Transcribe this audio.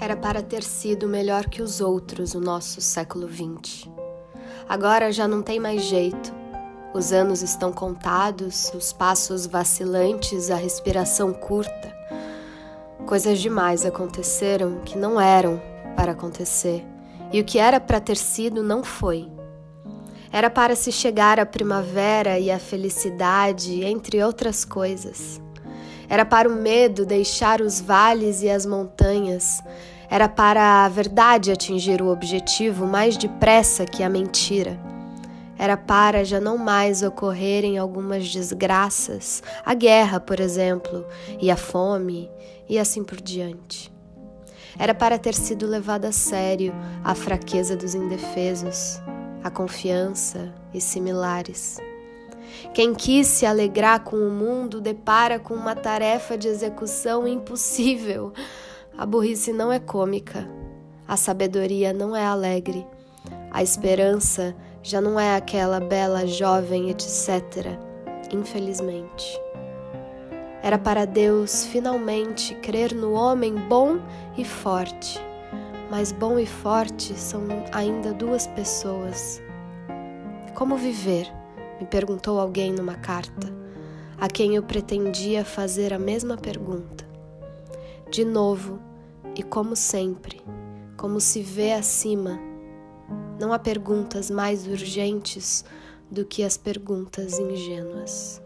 Era para ter sido melhor que os outros o nosso século XX. Agora já não tem mais jeito. Os anos estão contados, os passos vacilantes, a respiração curta. Coisas demais aconteceram que não eram para acontecer, e o que era para ter sido não foi. Era para se chegar à primavera e à felicidade, entre outras coisas. Era para o medo deixar os vales e as montanhas. Era para a verdade atingir o objetivo mais depressa que a mentira. Era para já não mais ocorrerem algumas desgraças, a guerra, por exemplo, e a fome, e assim por diante. Era para ter sido levado a sério a fraqueza dos indefesos, a confiança e similares. Quem quis se alegrar com o mundo depara com uma tarefa de execução impossível. A burrice não é cômica, a sabedoria não é alegre, a esperança já não é aquela bela jovem, etc. Infelizmente. Era para Deus finalmente crer no homem bom e forte, mas bom e forte são ainda duas pessoas. Como viver? Me perguntou alguém numa carta, a quem eu pretendia fazer a mesma pergunta. De novo, e como sempre, como se vê acima, não há perguntas mais urgentes do que as perguntas ingênuas.